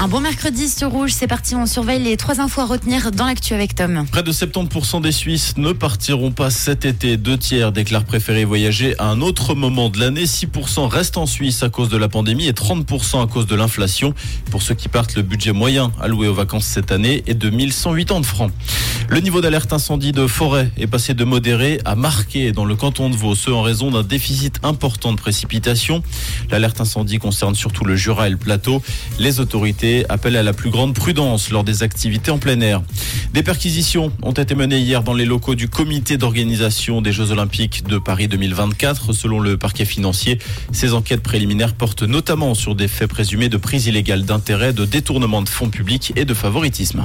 Un bon mercredi sur Rouge, c'est parti, on surveille les trois infos à retenir dans l'actu avec Tom. Près de 70% des Suisses ne partiront pas cet été. Deux tiers déclarent préférer voyager à un autre moment de l'année. 6% restent en Suisse à cause de la pandémie et 30% à cause de l'inflation. Pour ceux qui partent, le budget moyen alloué aux vacances cette année est de 1180 francs. Le niveau d'alerte incendie de forêt est passé de modéré à marqué dans le canton de Vaud, ce en raison d'un déficit important de précipitations. L'alerte incendie concerne surtout le Jura et le plateau. Les autorités appelle à la plus grande prudence lors des activités en plein air. Des perquisitions ont été menées hier dans les locaux du comité d'organisation des Jeux Olympiques de Paris 2024. Selon le parquet financier, ces enquêtes préliminaires portent notamment sur des faits présumés de prise illégale d'intérêt, de détournement de fonds publics et de favoritisme.